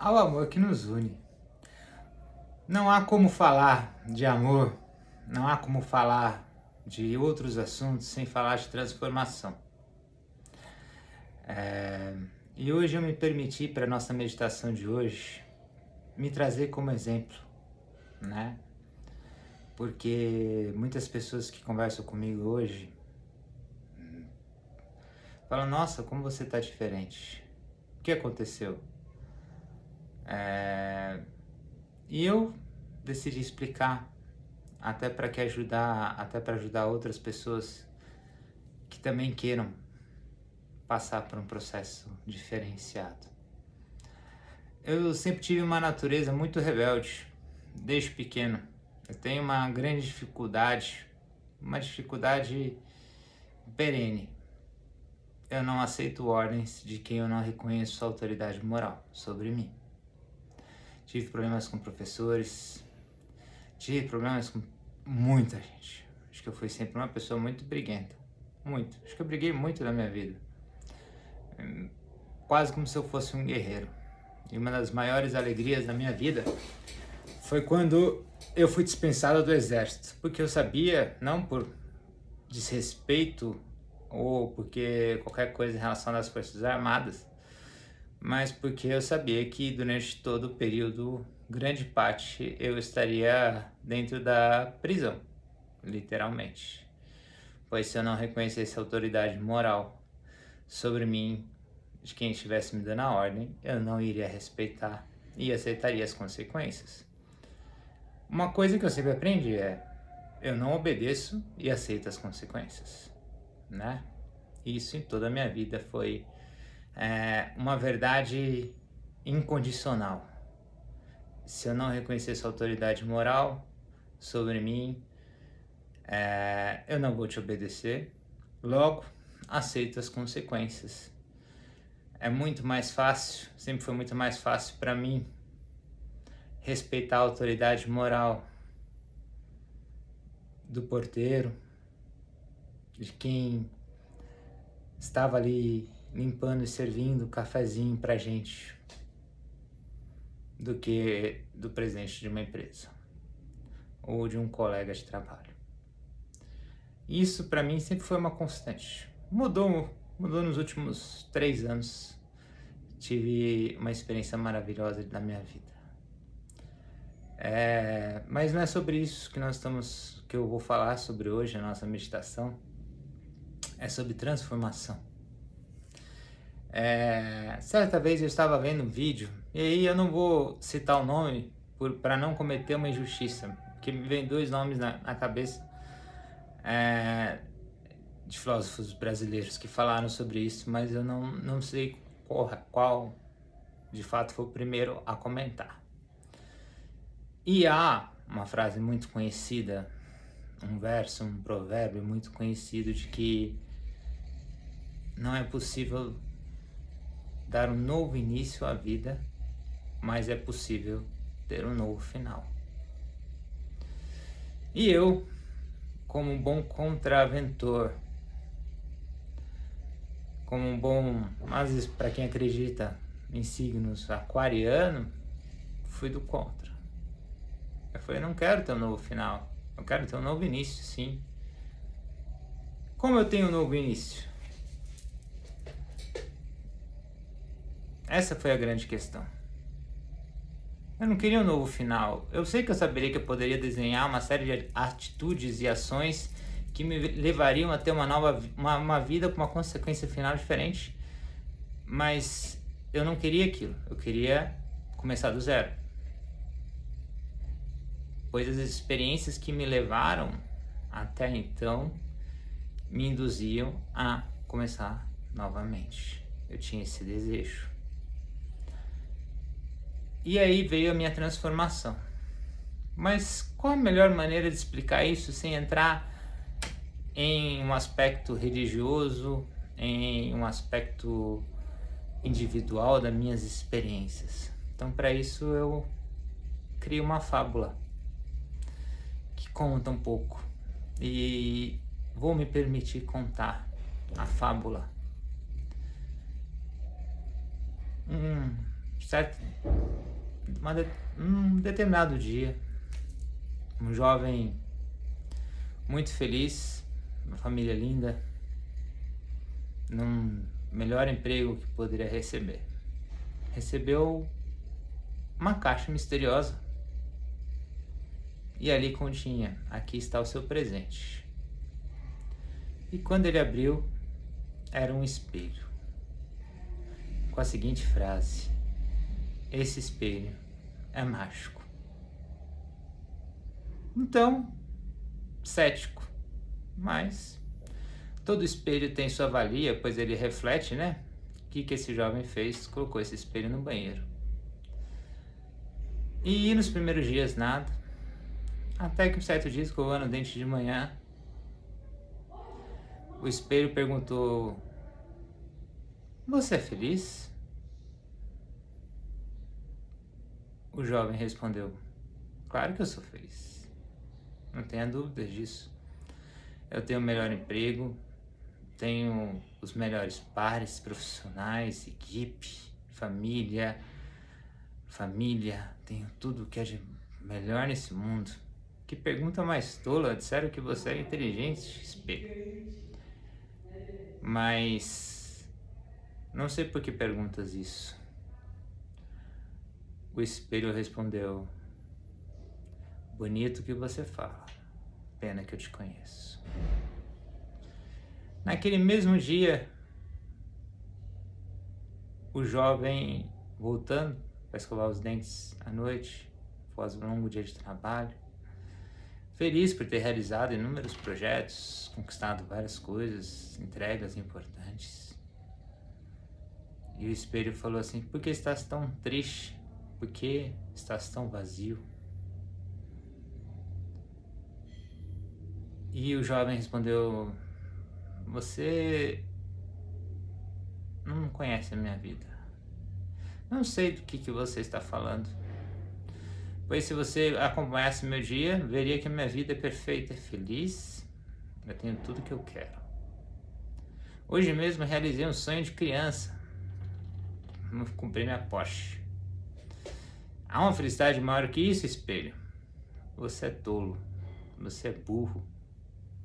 ao amor que nos une. Não há como falar de amor, não há como falar de outros assuntos sem falar de transformação. É, e hoje eu me permiti, para nossa meditação de hoje, me trazer como exemplo, né? Porque muitas pessoas que conversam comigo hoje falam: Nossa, como você está diferente. O que aconteceu? É... E eu decidi explicar, até para que ajudar, até para ajudar outras pessoas que também queiram passar por um processo diferenciado. Eu sempre tive uma natureza muito rebelde, desde pequeno. Eu tenho uma grande dificuldade, uma dificuldade perene eu não aceito ordens de quem eu não reconheço autoridade moral sobre mim. Tive problemas com professores, tive problemas com muita gente. Acho que eu fui sempre uma pessoa muito briguenta. Muito. Acho que eu briguei muito na minha vida. Quase como se eu fosse um guerreiro. E uma das maiores alegrias da minha vida foi quando eu fui dispensado do exército. Porque eu sabia, não por desrespeito ou porque qualquer coisa em relação às Forças Armadas, mas porque eu sabia que durante todo o período, grande parte, eu estaria dentro da prisão, literalmente. Pois se eu não reconhecesse a autoridade moral sobre mim, de quem estivesse me dando a ordem, eu não iria respeitar e aceitaria as consequências. Uma coisa que eu sempre aprendi é: eu não obedeço e aceito as consequências né? Isso em toda a minha vida foi é, uma verdade incondicional. Se eu não reconhecesse autoridade moral sobre mim, é, eu não vou te obedecer. Logo, aceito as consequências. É muito mais fácil, sempre foi muito mais fácil para mim respeitar a autoridade moral do porteiro, de quem estava ali limpando e servindo cafezinho pra gente do que do presidente de uma empresa ou de um colega de trabalho. Isso para mim sempre foi uma constante. Mudou, mudou nos últimos três anos. Tive uma experiência maravilhosa na minha vida. É, mas não é sobre isso que nós estamos, que eu vou falar sobre hoje a nossa meditação é sobre transformação. É, certa vez eu estava vendo um vídeo, e aí eu não vou citar o nome para não cometer uma injustiça, porque me vem dois nomes na, na cabeça é, de filósofos brasileiros que falaram sobre isso, mas eu não, não sei qual, qual de fato foi o primeiro a comentar. E há uma frase muito conhecida, um verso, um provérbio muito conhecido de que não é possível dar um novo início à vida, mas é possível ter um novo final. E eu, como um bom contraventor, como um bom, mas para quem acredita em signos aquariano, fui do contra. Eu falei, não quero ter um novo final, eu quero ter um novo início, sim. Como eu tenho um novo início? Essa foi a grande questão. Eu não queria um novo final. Eu sei que eu saberia que eu poderia desenhar uma série de atitudes e ações que me levariam a ter uma nova uma, uma vida com uma consequência final diferente. Mas eu não queria aquilo. Eu queria começar do zero. Pois as experiências que me levaram até então me induziam a começar novamente. Eu tinha esse desejo. E aí veio a minha transformação. Mas qual a melhor maneira de explicar isso sem entrar em um aspecto religioso, em um aspecto individual das minhas experiências? Então, para isso, eu criei uma fábula que conta um pouco e vou me permitir contar a fábula. Um certo, de, um determinado dia, um jovem muito feliz, uma família linda, num melhor emprego que poderia receber. Recebeu uma caixa misteriosa e ali continha: Aqui está o seu presente. E quando ele abriu, era um espelho com a seguinte frase: Esse espelho é mágico. Então, cético, mas todo espelho tem sua valia, pois ele reflete, né? O que, que esse jovem fez? Colocou esse espelho no banheiro. E nos primeiros dias nada, até que um certo dia, escovando o dente de manhã, o espelho perguntou: Você é feliz? O jovem respondeu: Claro que eu sou feliz. Não tenha dúvidas disso. Eu tenho o melhor emprego, tenho os melhores pares profissionais, equipe, família, família, tenho tudo que é de melhor nesse mundo. Que pergunta mais tola, disseram que você é inteligente, espelho. Mas não sei por que perguntas isso. O espelho respondeu: Bonito que você fala, pena que eu te conheço. Naquele mesmo dia, o jovem voltando para escovar os dentes à noite, após um longo dia de trabalho, feliz por ter realizado inúmeros projetos, conquistado várias coisas, entregas importantes. E o espelho falou assim: Por que estás tão triste? Por que estás tão vazio? E o jovem respondeu: Você não conhece a minha vida. Não sei do que, que você está falando. Pois se você acompanhasse meu dia, veria que a minha vida é perfeita, é feliz. Eu tenho tudo que eu quero. Hoje mesmo realizei um sonho de criança. Cumpri minha Porsche. Há uma felicidade maior que isso, espelho. Você é tolo. Você é burro.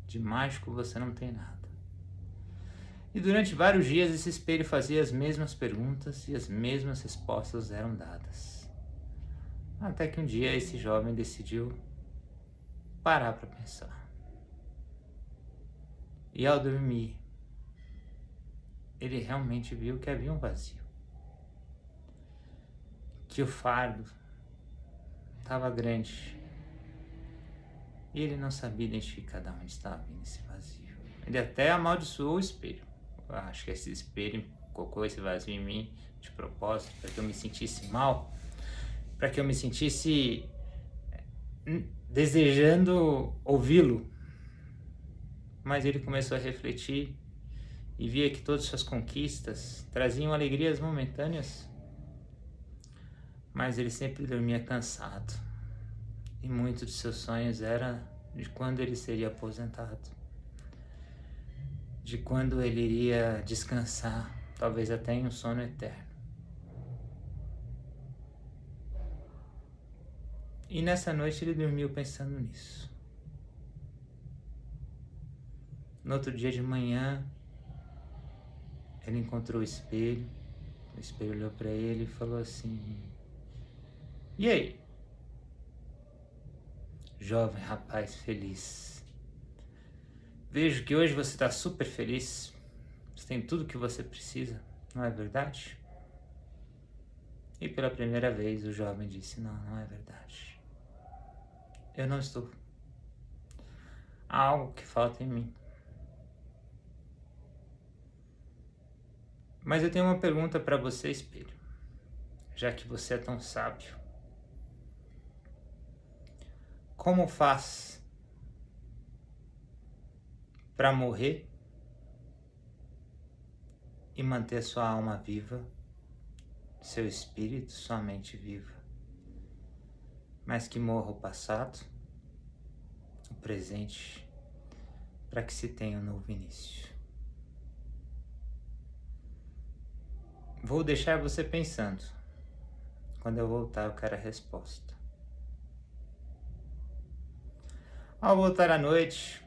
De mágico você não tem nada. E durante vários dias esse espelho fazia as mesmas perguntas e as mesmas respostas eram dadas. Até que um dia esse jovem decidiu parar para pensar. E ao dormir, ele realmente viu que havia um vazio que o fardo estava grande e ele não sabia identificar de onde estava vindo esse vazio. Ele até amaldiçoou o espelho. Acho que esse espelho colocou esse vazio em mim de propósito para que eu me sentisse mal, para que eu me sentisse eh, desejando ouvi-lo. Mas ele começou a refletir e via que todas suas conquistas traziam alegrias momentâneas mas ele sempre dormia cansado. E muitos de seus sonhos era de quando ele seria aposentado, de quando ele iria descansar, talvez até em um sono eterno. E nessa noite ele dormiu pensando nisso. No outro dia de manhã, ele encontrou o espelho. O espelho olhou para ele e falou assim: e aí? Jovem rapaz feliz. Vejo que hoje você está super feliz. Você tem tudo que você precisa, não é verdade? E pela primeira vez o jovem disse: Não, não é verdade. Eu não estou. Há algo que falta em mim. Mas eu tenho uma pergunta para você, espelho. Já que você é tão sábio. Como faz para morrer e manter sua alma viva, seu espírito, sua mente viva, mas que morra o passado, o presente, para que se tenha um novo início. Vou deixar você pensando quando eu voltar, eu quero a resposta. Ao voltar à noite,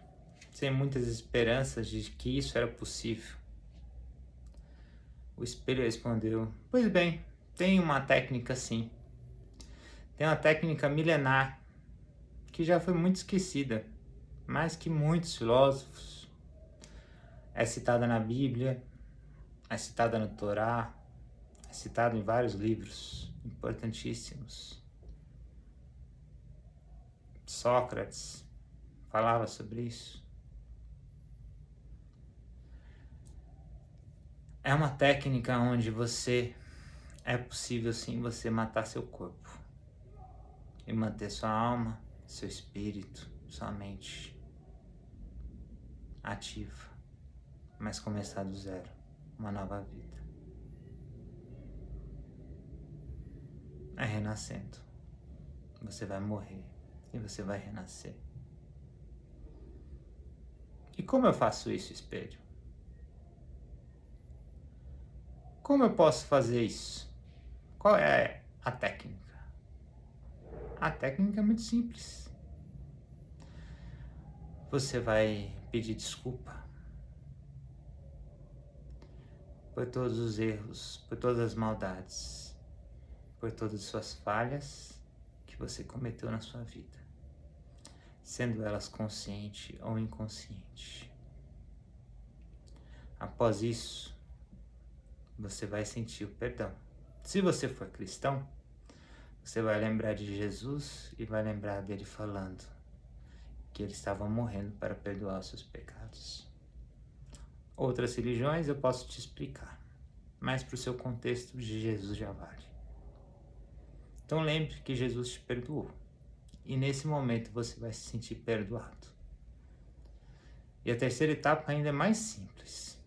sem muitas esperanças de que isso era possível, o espelho respondeu: Pois bem, tem uma técnica sim. Tem uma técnica milenar que já foi muito esquecida, mais que muitos filósofos. É citada na Bíblia, é citada no Torá, é citada em vários livros importantíssimos. Sócrates falava sobre isso. É uma técnica onde você é possível sim você matar seu corpo e manter sua alma, seu espírito, sua mente ativa, mas começar do zero, uma nova vida. É renascendo. Você vai morrer e você vai renascer. E como eu faço isso, espelho? Como eu posso fazer isso? Qual é a técnica? A técnica é muito simples. Você vai pedir desculpa por todos os erros, por todas as maldades, por todas as suas falhas que você cometeu na sua vida, sendo elas consciente ou inconsciente. Após isso, você vai sentir o perdão. Se você for cristão, você vai lembrar de Jesus e vai lembrar dele falando que ele estava morrendo para perdoar os seus pecados. Outras religiões eu posso te explicar, mas para o seu contexto de Jesus já vale. Então lembre que Jesus te perdoou e nesse momento você vai se sentir perdoado. E a terceira etapa ainda é mais simples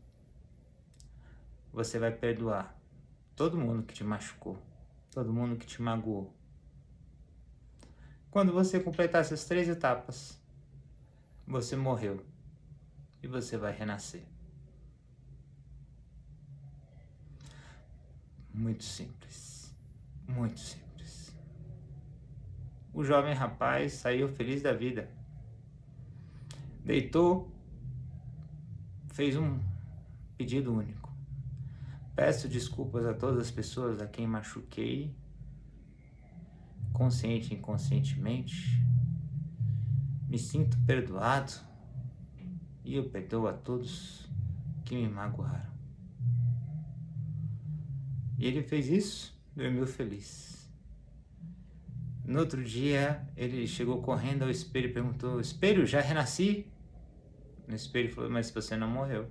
você vai perdoar todo mundo que te machucou, todo mundo que te magoou. Quando você completar essas três etapas, você morreu e você vai renascer. Muito simples, muito simples. O jovem rapaz saiu feliz da vida. Deitou, fez um pedido único Peço desculpas a todas as pessoas a quem machuquei, consciente e inconscientemente. Me sinto perdoado e eu perdoo a todos que me magoaram. E ele fez isso, dormiu feliz. No outro dia, ele chegou correndo ao espelho e perguntou: Espelho, já renasci? O espelho falou: Mas você não morreu.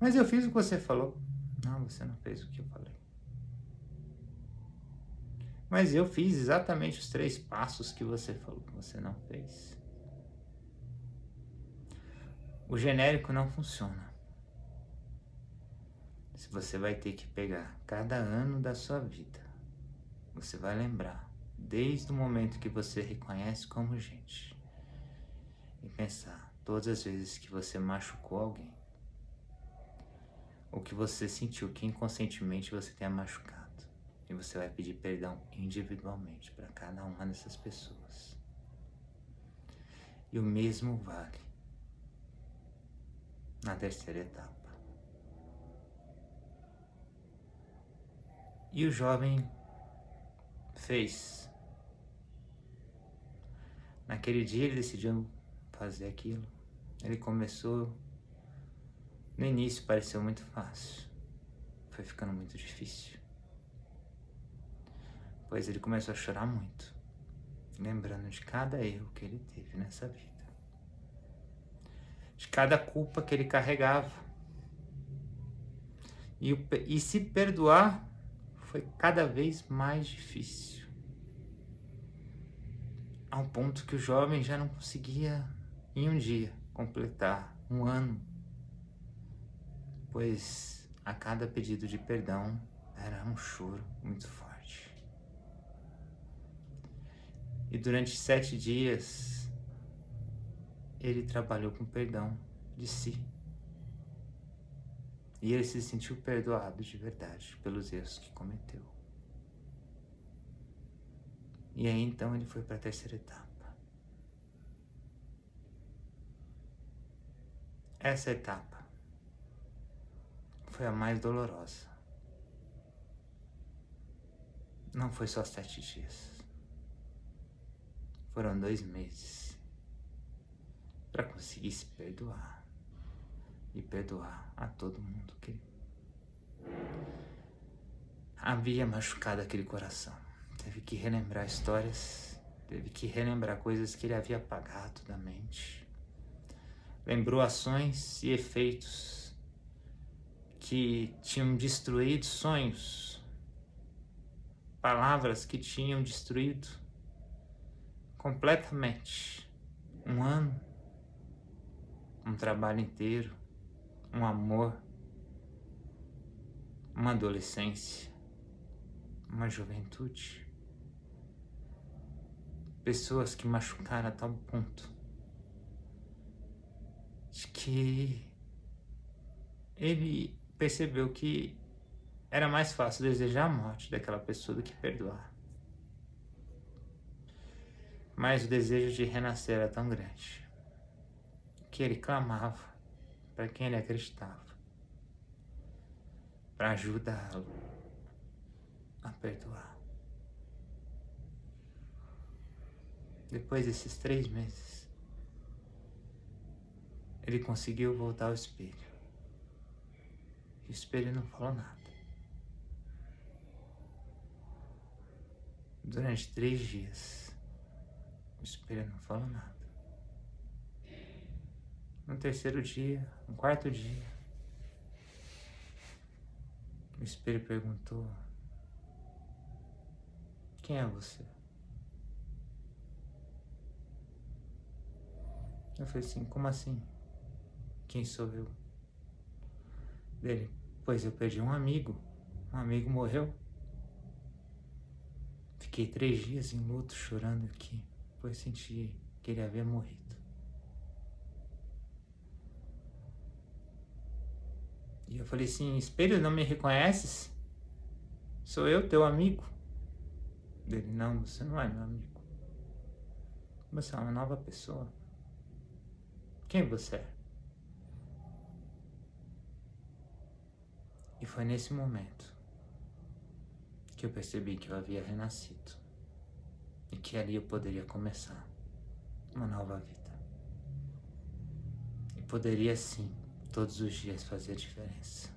Mas eu fiz o que você falou. Não, você não fez o que eu falei. Mas eu fiz exatamente os três passos que você falou que você não fez. O genérico não funciona. Você vai ter que pegar cada ano da sua vida, você vai lembrar desde o momento que você reconhece como gente e pensar todas as vezes que você machucou alguém o que você sentiu que inconscientemente você tenha machucado. E você vai pedir perdão individualmente para cada uma dessas pessoas. E o mesmo vale na terceira etapa. E o jovem fez. Naquele dia ele decidiu fazer aquilo. Ele começou no início pareceu muito fácil, foi ficando muito difícil. Pois ele começou a chorar muito, lembrando de cada erro que ele teve nessa vida, de cada culpa que ele carregava. E, e se perdoar foi cada vez mais difícil. Ao ponto que o jovem já não conseguia, em um dia, completar um ano pois a cada pedido de perdão era um choro muito forte. E durante sete dias ele trabalhou com perdão de si. E ele se sentiu perdoado de verdade pelos erros que cometeu. E aí então ele foi para a terceira etapa. Essa etapa foi a mais dolorosa. Não foi só sete dias. Foram dois meses para conseguir se perdoar e perdoar a todo mundo que havia machucado aquele coração. Teve que relembrar histórias, teve que relembrar coisas que ele havia apagado da mente. Lembrou ações e efeitos que tinham destruído sonhos, palavras que tinham destruído completamente um ano, um trabalho inteiro, um amor, uma adolescência, uma juventude. Pessoas que machucaram a tal ponto de que ele percebeu que era mais fácil desejar a morte daquela pessoa do que perdoar. Mas o desejo de renascer era tão grande que ele clamava para quem ele acreditava, para ajudá-lo a perdoar. Depois desses três meses, ele conseguiu voltar ao espelho. E o espelho não falou nada. Durante três dias, o espelho não falou nada. Terceiro dia, no quarto dia, o espelho perguntou: Quem é você? Eu falei assim: Como assim? Quem sou eu? Dele: Pois eu perdi um amigo. Um amigo morreu. Fiquei três dias em luto chorando aqui, pois senti que ele havia morrido. E eu falei assim: Espelho, não me reconheces? Sou eu, teu amigo. Dele: Não, você não é meu amigo. Você é uma nova pessoa. Quem você é? E foi nesse momento que eu percebi que eu havia renascido e que ali eu poderia começar uma nova vida. E poderia sim todos os dias fazer a diferença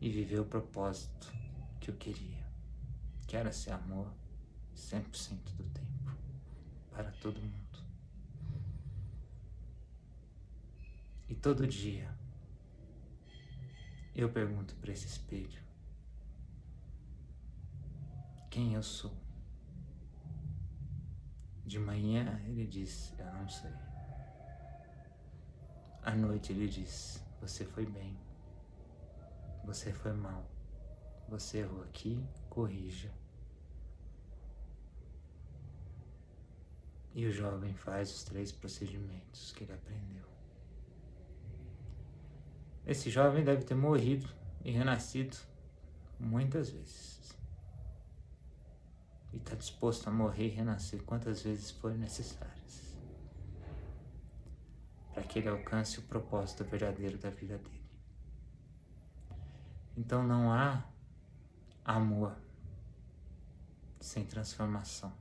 e viver o propósito que eu queria, que era ser amor 100% do tempo para todo mundo. E todo dia eu pergunto para esse espelho quem eu sou. De manhã ele diz: Eu não sei. À noite ele diz: Você foi bem, você foi mal, você errou aqui, corrija. E o jovem faz os três procedimentos que ele aprendeu. Esse jovem deve ter morrido e renascido muitas vezes. E está disposto a morrer e renascer quantas vezes forem necessárias ele alcance o propósito verdadeiro da vida dele. Então não há amor sem transformação,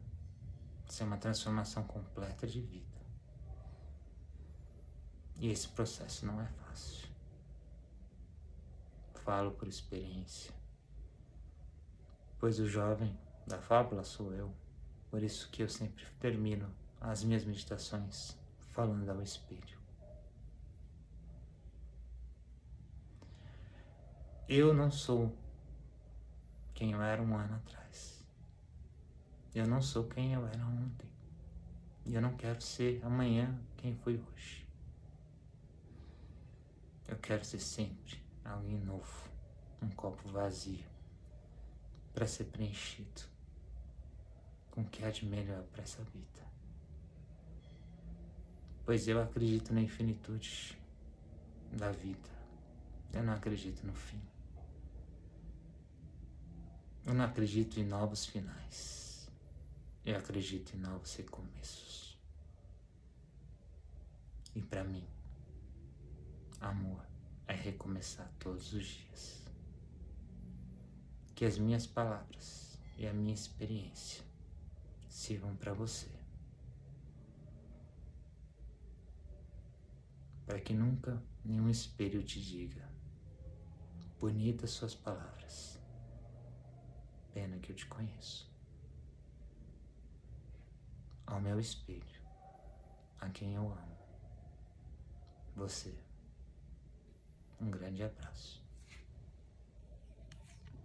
sem uma transformação completa de vida. E esse processo não é fácil. Falo por experiência, pois o jovem da fábula sou eu, por isso que eu sempre termino as minhas meditações falando ao espelho. Eu não sou quem eu era um ano atrás. Eu não sou quem eu era ontem. E eu não quero ser amanhã quem fui hoje. Eu quero ser sempre alguém novo, um copo vazio, para ser preenchido com o que há de melhor para essa vida. Pois eu acredito na infinitude da vida Eu não acredito no fim. Eu não acredito em novos finais. Eu acredito em novos recomeços. E para mim, amor é recomeçar todos os dias. Que as minhas palavras e a minha experiência sirvam para você. Para que nunca nenhum espelho te diga: bonitas suas palavras pena que eu te conheço. Ao meu espelho, a quem eu amo. Você. Um grande abraço.